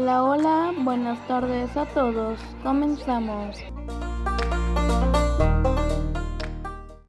Hola, hola, buenas tardes a todos. Comenzamos.